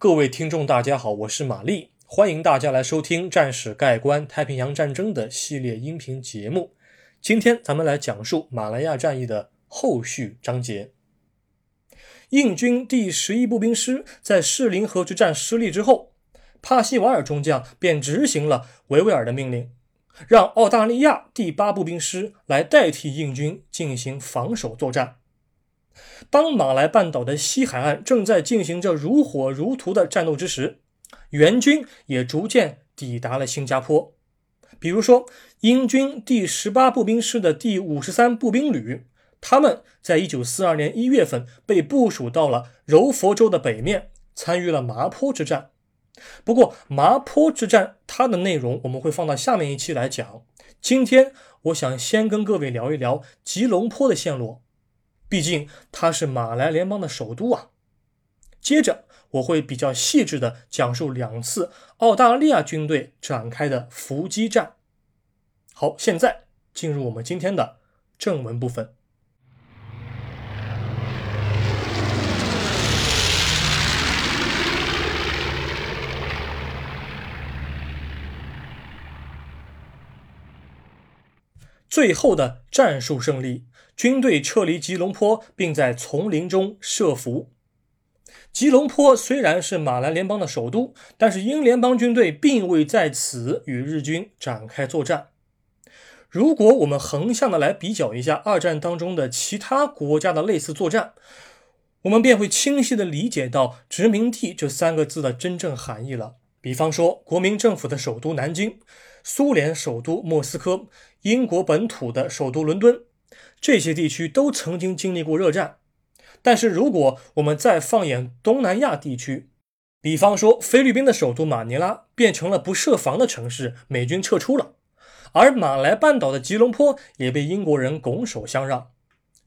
各位听众，大家好，我是玛丽，欢迎大家来收听《战史概观太平洋战争》的系列音频节目。今天咱们来讲述马来亚战役的后续章节。印军第十一步兵师在士林河之战失利之后，帕西瓦尔中将便执行了维维尔的命令，让澳大利亚第八步兵师来代替印军进行防守作战。当马来半岛的西海岸正在进行着如火如荼的战斗之时，援军也逐渐抵达了新加坡。比如说，英军第十八步兵师的第五十三步兵旅，他们在一九四二年一月份被部署到了柔佛州的北面，参与了麻坡之战。不过，麻坡之战它的内容我们会放到下面一期来讲。今天，我想先跟各位聊一聊吉隆坡的线路。毕竟它是马来联邦的首都啊。接着我会比较细致的讲述两次澳大利亚军队展开的伏击战。好，现在进入我们今天的正文部分。最后的战术胜利。军队撤离吉隆坡，并在丛林中设伏。吉隆坡虽然是马来联邦的首都，但是英联邦军队并未在此与日军展开作战。如果我们横向的来比较一下二战当中的其他国家的类似作战，我们便会清晰的理解到“殖民地”这三个字的真正含义了。比方说，国民政府的首都南京，苏联首都莫斯科，英国本土的首都伦敦。这些地区都曾经经历过热战，但是如果我们再放眼东南亚地区，比方说菲律宾的首都马尼拉变成了不设防的城市，美军撤出了，而马来半岛的吉隆坡也被英国人拱手相让，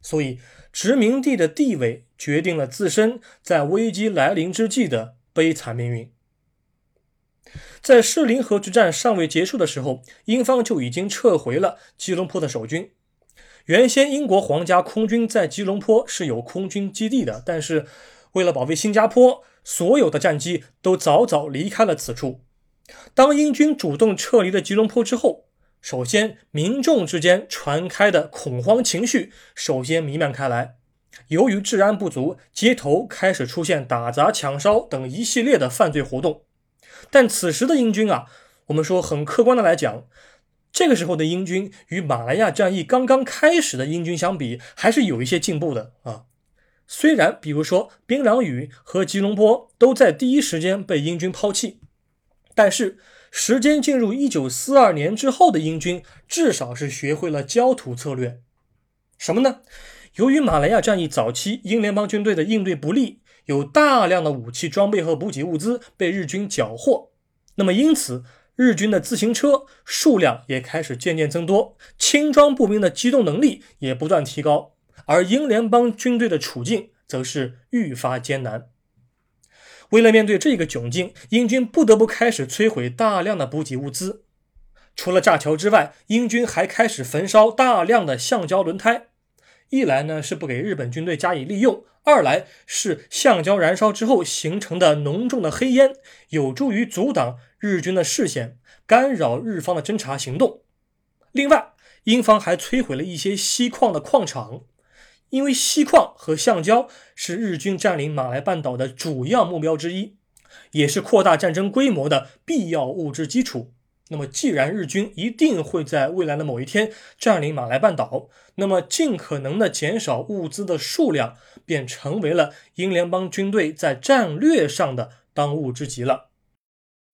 所以殖民地的地位决定了自身在危机来临之际的悲惨命运。在士林河之战尚未结束的时候，英方就已经撤回了吉隆坡的守军。原先英国皇家空军在吉隆坡是有空军基地的，但是为了保卫新加坡，所有的战机都早早离开了此处。当英军主动撤离了吉隆坡之后，首先民众之间传开的恐慌情绪首先弥漫开来。由于治安不足，街头开始出现打砸抢烧等一系列的犯罪活动。但此时的英军啊，我们说很客观的来讲。这个时候的英军与马来亚战役刚刚开始的英军相比，还是有一些进步的啊。虽然，比如说槟榔屿和吉隆坡都在第一时间被英军抛弃，但是时间进入一九四二年之后的英军，至少是学会了焦土策略。什么呢？由于马来亚战役早期英联邦军队的应对不利，有大量的武器装备和补给物资被日军缴获，那么因此。日军的自行车数量也开始渐渐增多，轻装步兵的机动能力也不断提高，而英联邦军队的处境则是愈发艰难。为了面对这个窘境，英军不得不开始摧毁大量的补给物资。除了炸桥之外，英军还开始焚烧大量的橡胶轮胎。一来呢是不给日本军队加以利用，二来是橡胶燃烧之后形成的浓重的黑烟，有助于阻挡日军的视线，干扰日方的侦察行动。另外，英方还摧毁了一些锡矿的矿场，因为锡矿和橡胶是日军占领马来半岛的主要目标之一，也是扩大战争规模的必要物质基础。那么，既然日军一定会在未来的某一天占领马来半岛，那么尽可能的减少物资的数量，便成为了英联邦军队在战略上的当务之急了。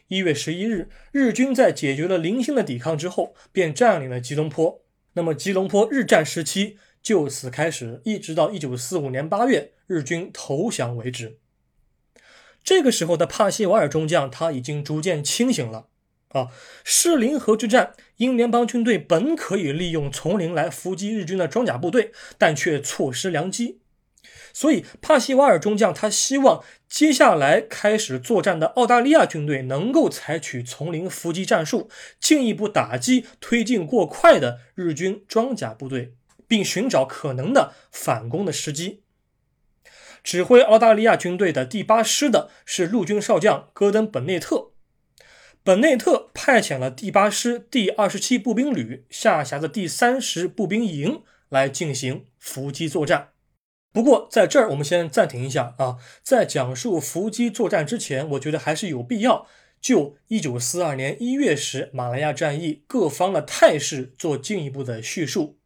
一月十一日，日军在解决了零星的抵抗之后，便占领了吉隆坡。那么，吉隆坡日战时期就此开始，一直到一九四五年八月日军投降为止。这个时候的帕西瓦尔中将，他已经逐渐清醒了。啊，士林河之战，英联邦军队本可以利用丛林来伏击日军的装甲部队，但却错失良机。所以，帕西瓦尔中将他希望接下来开始作战的澳大利亚军队能够采取丛林伏击战术，进一步打击推进过快的日军装甲部队，并寻找可能的反攻的时机。指挥澳大利亚军队的第八师的是陆军少将戈登·本内特。本内特派遣了第八师第二十七步兵旅下辖的第三十步兵营来进行伏击作战。不过，在这儿我们先暂停一下啊，在讲述伏击作战之前，我觉得还是有必要就一九四二年一月时马来亚战役各方的态势做进一步的叙述。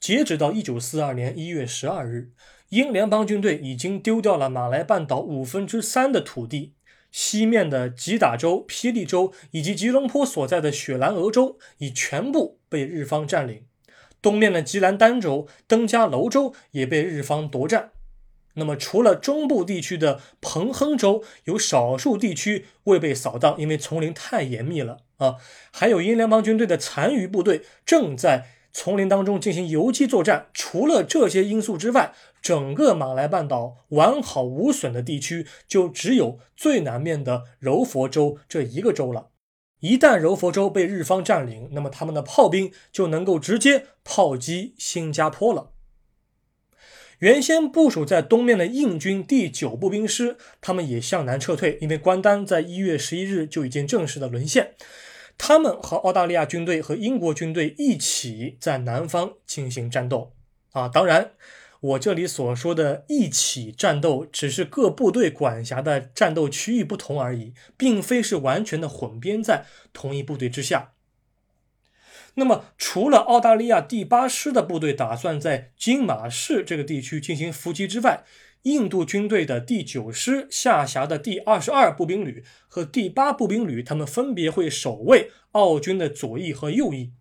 截止到一九四二年一月十二日，英联邦军队已经丢掉了马来半岛五分之三的土地。西面的吉打州、霹雳州以及吉隆坡所在的雪兰莪州已全部被日方占领，东面的吉兰丹州、登嘉楼州也被日方夺占。那么，除了中部地区的彭亨州有少数地区未被扫荡，因为丛林太严密了啊，还有英联邦军队的残余部队正在。丛林当中进行游击作战，除了这些因素之外，整个马来半岛完好无损的地区就只有最南面的柔佛州这一个州了。一旦柔佛州被日方占领，那么他们的炮兵就能够直接炮击新加坡了。原先部署在东面的印军第九步兵师，他们也向南撤退，因为关丹在一月十一日就已经正式的沦陷。他们和澳大利亚军队和英国军队一起在南方进行战斗啊！当然，我这里所说的一起战斗，只是各部队管辖的战斗区域不同而已，并非是完全的混编在同一部队之下。那么，除了澳大利亚第八师的部队打算在金马市这个地区进行伏击之外，印度军队的第九师下辖的第二十二步兵旅和第八步兵旅，他们分别会守卫澳军的左翼和右翼。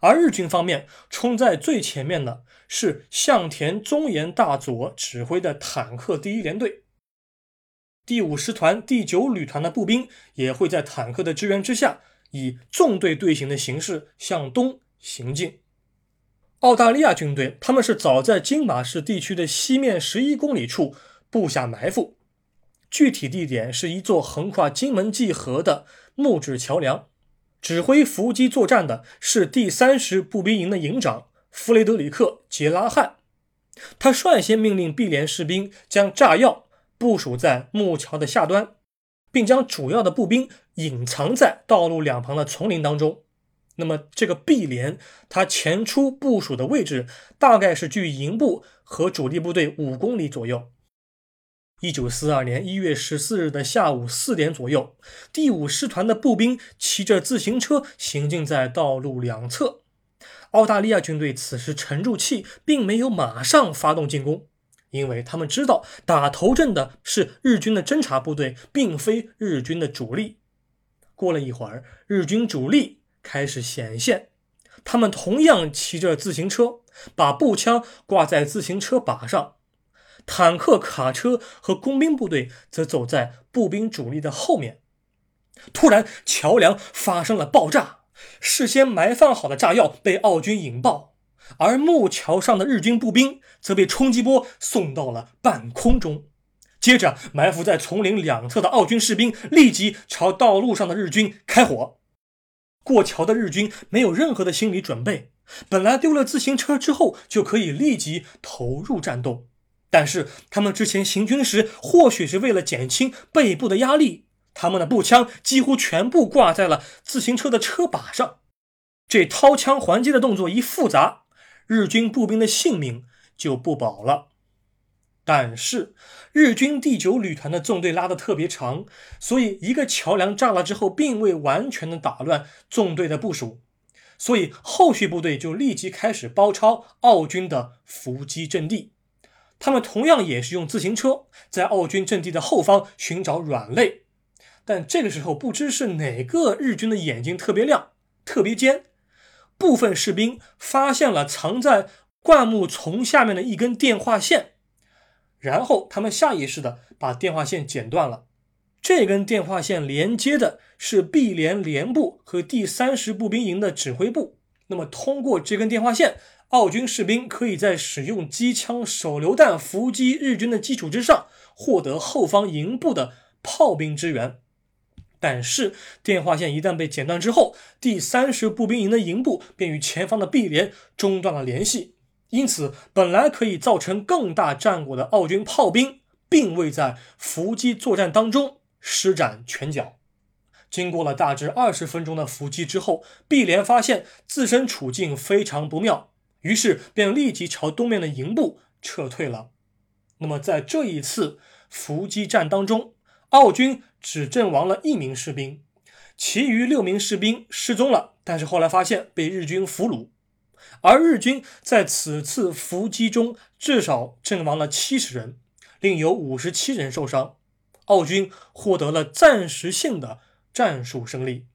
而日军方面，冲在最前面的是向田忠彦大佐指挥的坦克第一联队。第五师团第九旅团的步兵也会在坦克的支援之下，以纵队队形的形式向东行进。澳大利亚军队，他们是早在金马市地区的西面十一公里处布下埋伏，具体地点是一座横跨金门济河的木质桥梁。指挥伏击作战的是第三十步兵营的营长弗雷德里克·杰拉汉，他率先命令 B 连士兵将炸药部署在木桥的下端，并将主要的步兵隐藏在道路两旁的丛林当中。那么，这个 B 连它前出部署的位置大概是距营部和主力部队五公里左右。一九四二年一月十四日的下午四点左右，第五师团的步兵骑着自行车行进在道路两侧。澳大利亚军队此时沉住气，并没有马上发动进攻，因为他们知道打头阵的是日军的侦察部队，并非日军的主力。过了一会儿，日军主力。开始显现，他们同样骑着自行车，把步枪挂在自行车把上。坦克、卡车和工兵部队则走在步兵主力的后面。突然，桥梁发生了爆炸，事先埋放好的炸药被奥军引爆，而木桥上的日军步兵则被冲击波送到了半空中。接着，埋伏在丛林两侧的奥军士兵立即朝道路上的日军开火。过桥的日军没有任何的心理准备，本来丢了自行车之后就可以立即投入战斗，但是他们之前行军时，或许是为了减轻背部的压力，他们的步枪几乎全部挂在了自行车的车把上。这掏枪还击的动作一复杂，日军步兵的性命就不保了。但是日军第九旅团的纵队拉得特别长，所以一个桥梁炸了之后，并未完全的打乱纵队的部署，所以后续部队就立即开始包抄澳军的伏击阵地。他们同样也是用自行车在澳军阵地的后方寻找软肋，但这个时候不知是哪个日军的眼睛特别亮、特别尖，部分士兵发现了藏在灌木丛下面的一根电话线。然后他们下意识的把电话线剪断了。这根电话线连接的是 B 连连部和第三十步兵营的指挥部。那么通过这根电话线，澳军士兵可以在使用机枪、手榴弹伏击日军的基础之上，获得后方营部的炮兵支援。但是电话线一旦被剪断之后，第三十步兵营的营部便与前方的 B 连中断了联系。因此本来可以造成更大战果的奥军炮兵，并未在伏击作战当中施展拳脚。经过了大致二十分钟的伏击之后，碧莲发现自身处境非常不妙，于是便立即朝东面的营部撤退了。那么在这一次伏击战当中，奥军只阵亡了一名士兵，其余六名士兵失踪了，但是后来发现被日军俘虏。而日军在此次伏击中至少阵亡了七十人，另有五十七人受伤，奥军获得了暂时性的。战术胜利，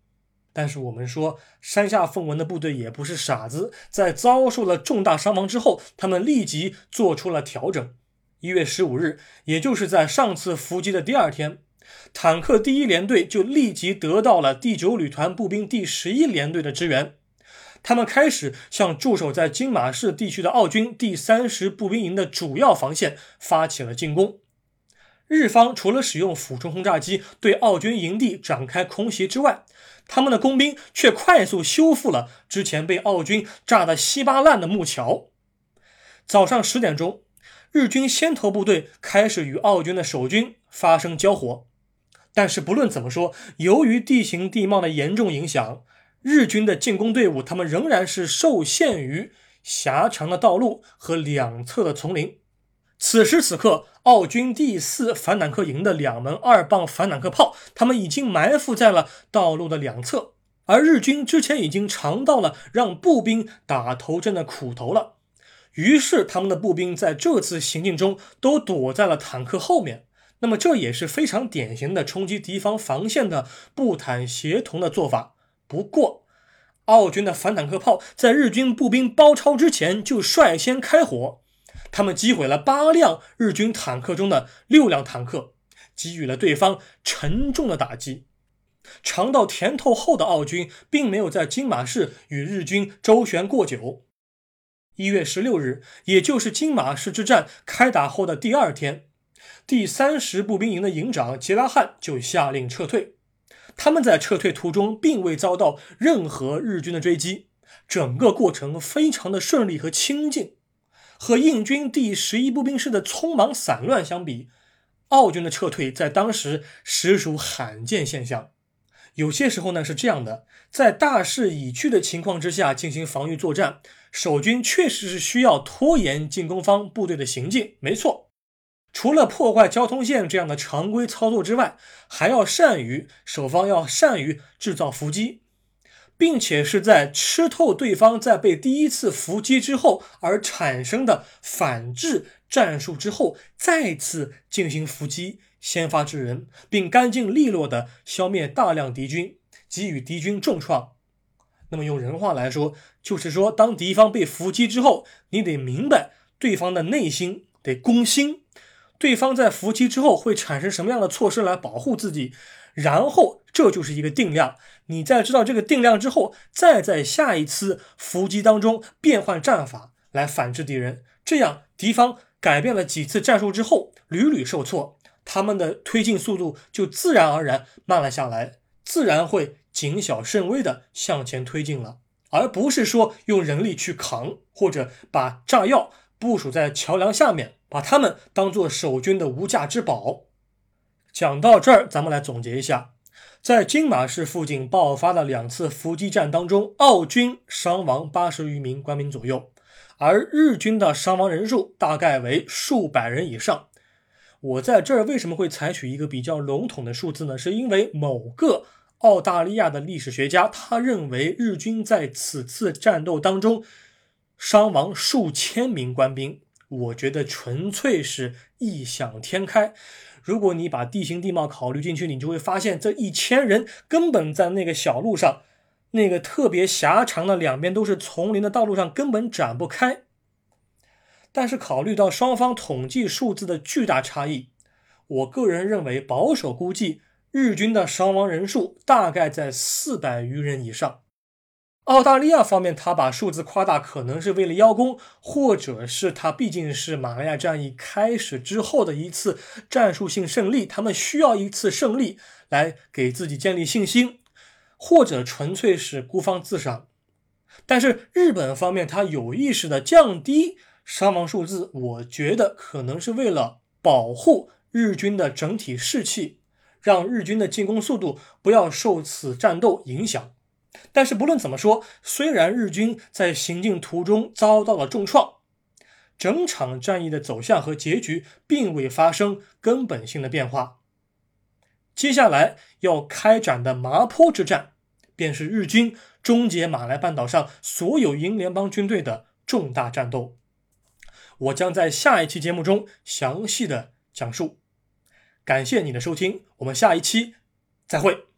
但是我们说山下奉文的部队也不是傻子，在遭受了重大伤亡之后，他们立即做出了调整。一月十五日，也就是在上次伏击的第二天，坦克第一联队就立即得到了第九旅团步兵第十一联队的支援，他们开始向驻守在金马市地区的奥军第三十步兵营的主要防线发起了进攻。日方除了使用俯冲轰炸机对澳军营地展开空袭之外，他们的工兵却快速修复了之前被澳军炸得稀巴烂的木桥。早上十点钟，日军先头部队开始与澳军的守军发生交火，但是不论怎么说，由于地形地貌的严重影响，日军的进攻队伍他们仍然是受限于狭长的道路和两侧的丛林。此时此刻，奥军第四反坦克营的两门二磅反坦克炮，他们已经埋伏在了道路的两侧，而日军之前已经尝到了让步兵打头阵的苦头了，于是他们的步兵在这次行进中都躲在了坦克后面。那么这也是非常典型的冲击敌方防线的步坦协同的做法。不过，澳军的反坦克炮在日军步兵包抄之前就率先开火。他们击毁了八辆日军坦克中的六辆坦克，给予了对方沉重的打击。尝到甜头后的澳军并没有在金马市与日军周旋过久。一月十六日，也就是金马市之战开打后的第二天，第三十步兵营的营长杰拉汉就下令撤退。他们在撤退途中并未遭到任何日军的追击，整个过程非常的顺利和清静。和印军第十一步兵师的匆忙散乱相比，澳军的撤退在当时实属罕见现象。有些时候呢是这样的，在大势已去的情况之下进行防御作战，守军确实是需要拖延进攻方部队的行进。没错，除了破坏交通线这样的常规操作之外，还要善于守方要善于制造伏击。并且是在吃透对方在被第一次伏击之后而产生的反制战术之后，再次进行伏击，先发制人，并干净利落地消灭大量敌军，给予敌军重创。那么用人话来说，就是说，当敌方被伏击之后，你得明白对方的内心，得攻心，对方在伏击之后会产生什么样的措施来保护自己。然后这就是一个定量，你在知道这个定量之后，再在下一次伏击当中变换战法来反制敌人，这样敌方改变了几次战术之后，屡屡受挫，他们的推进速度就自然而然慢了下来，自然会谨小慎微的向前推进了，而不是说用人力去扛，或者把炸药部署在桥梁下面，把他们当做守军的无价之宝。讲到这儿，咱们来总结一下，在金马市附近爆发的两次伏击战当中，澳军伤亡八十余名官兵左右，而日军的伤亡人数大概为数百人以上。我在这儿为什么会采取一个比较笼统的数字呢？是因为某个澳大利亚的历史学家，他认为日军在此次战斗当中伤亡数千名官兵。我觉得纯粹是异想天开。如果你把地形地貌考虑进去，你就会发现这一千人根本在那个小路上，那个特别狭长的两边都是丛林的道路上根本展不开。但是考虑到双方统计数字的巨大差异，我个人认为保守估计日军的伤亡人数大概在四百余人以上。澳大利亚方面，他把数字夸大，可能是为了邀功，或者是他毕竟是马来亚战役开始之后的一次战术性胜利，他们需要一次胜利来给自己建立信心，或者纯粹是孤芳自赏。但是日本方面他有意识的降低伤亡数字，我觉得可能是为了保护日军的整体士气，让日军的进攻速度不要受此战斗影响。但是不论怎么说，虽然日军在行进途中遭到了重创，整场战役的走向和结局并未发生根本性的变化。接下来要开展的麻坡之战，便是日军终结马来半岛上所有英联邦军队的重大战斗。我将在下一期节目中详细的讲述。感谢你的收听，我们下一期再会。